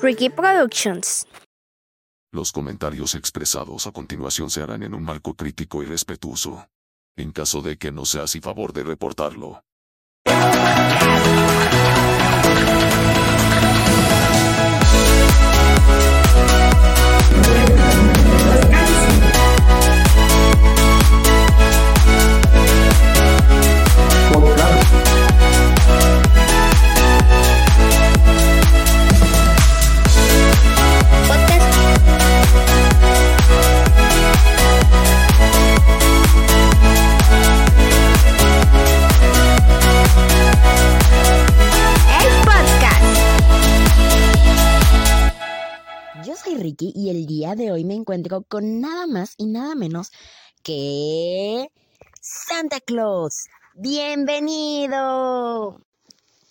Ricky Productions. Los comentarios expresados a continuación se harán en un marco crítico y respetuoso. En caso de que no sea así favor de reportarlo. Ricky y el día de hoy me encuentro con nada más y nada menos que Santa Claus. ¡Bienvenido!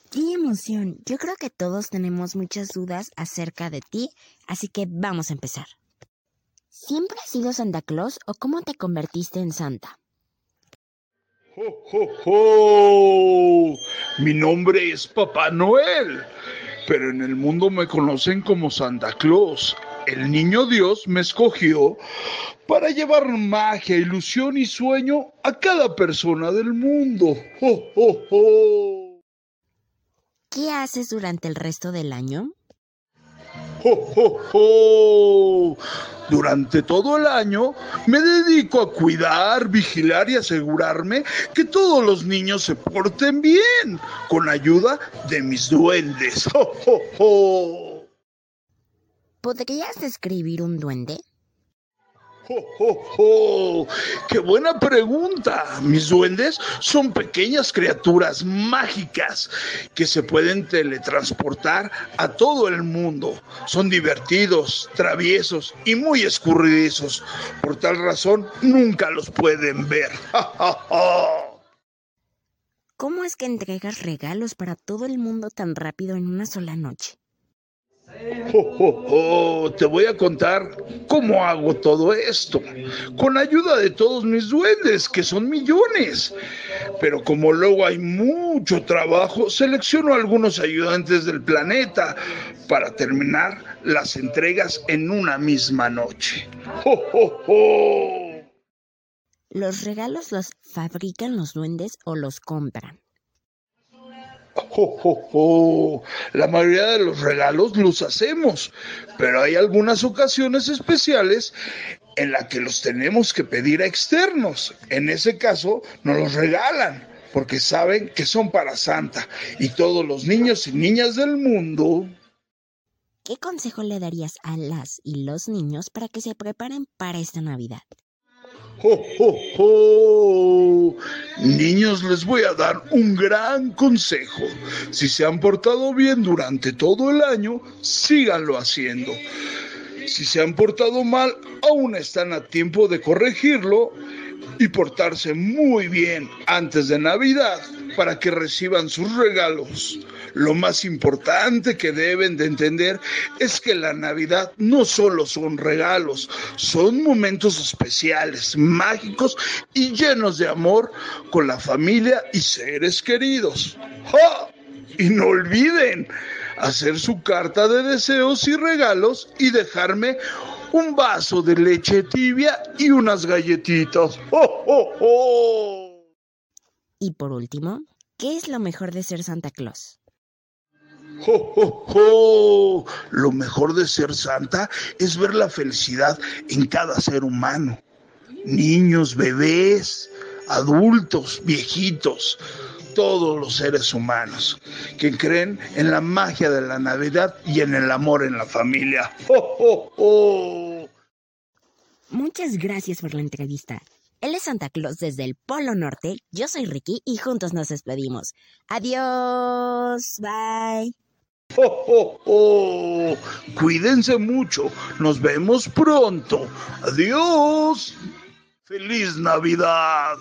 ¡Qué emoción! Yo creo que todos tenemos muchas dudas acerca de ti, así que vamos a empezar. ¿Siempre has sido Santa Claus o cómo te convertiste en Santa? ¡Jo, jo, jo! Mi nombre es Papá Noel, pero en el mundo me conocen como Santa Claus. El niño Dios me escogió para llevar magia, ilusión y sueño a cada persona del mundo. ¡Jo, jo, jo! ¿Qué haces durante el resto del año? ¡Jo, jo, jo! Durante todo el año me dedico a cuidar, vigilar y asegurarme que todos los niños se porten bien, con ayuda de mis duendes. ¡Jo, jo, jo! ¿Podrías describir un duende? ¡Jo, jo, jo! ¡Qué buena pregunta! Mis duendes son pequeñas criaturas mágicas que se pueden teletransportar a todo el mundo. Son divertidos, traviesos y muy escurridizos. Por tal razón, nunca los pueden ver. ¡Ja, ja, ja! ¿Cómo es que entregas regalos para todo el mundo tan rápido en una sola noche? ¡Jo, jo, jo! Te voy a contar cómo hago todo esto. Con ayuda de todos mis duendes, que son millones. Pero como luego hay mucho trabajo, selecciono algunos ayudantes del planeta para terminar las entregas en una misma noche. ¡Jo, jo, jo! ¿Los regalos los fabrican los duendes o los compran? ¡Jo, jo, jo! La mayoría de los regalos los hacemos, pero hay algunas ocasiones especiales en las que los tenemos que pedir a externos. En ese caso, nos los regalan, porque saben que son para Santa y todos los niños y niñas del mundo. ¿Qué consejo le darías a las y los niños para que se preparen para esta Navidad? ¡Jo, jo, jo! Niños, les voy a dar un gran consejo. Si se han portado bien durante todo el año, síganlo haciendo. Si se han portado mal, aún están a tiempo de corregirlo y portarse muy bien antes de Navidad para que reciban sus regalos. Lo más importante que deben de entender es que la Navidad no solo son regalos, son momentos especiales, mágicos y llenos de amor con la familia y seres queridos. ¡Ja! Y no olviden hacer su carta de deseos y regalos y dejarme un vaso de leche tibia y unas galletitas. ¡Oh, oh, oh! Y por último, ¿qué es lo mejor de ser Santa Claus? ¡Jo, jo, jo! Lo mejor de ser santa es ver la felicidad en cada ser humano. Niños, bebés, adultos, viejitos, todos los seres humanos que creen en la magia de la Navidad y en el amor en la familia. ¡Jo, jo, jo! Muchas gracias por la entrevista. Él es Santa Claus desde el Polo Norte, yo soy Ricky y juntos nos despedimos. Adiós, bye. ¡Jo, jo, jo! Cuídense mucho. Nos vemos pronto. Adiós. Feliz Navidad.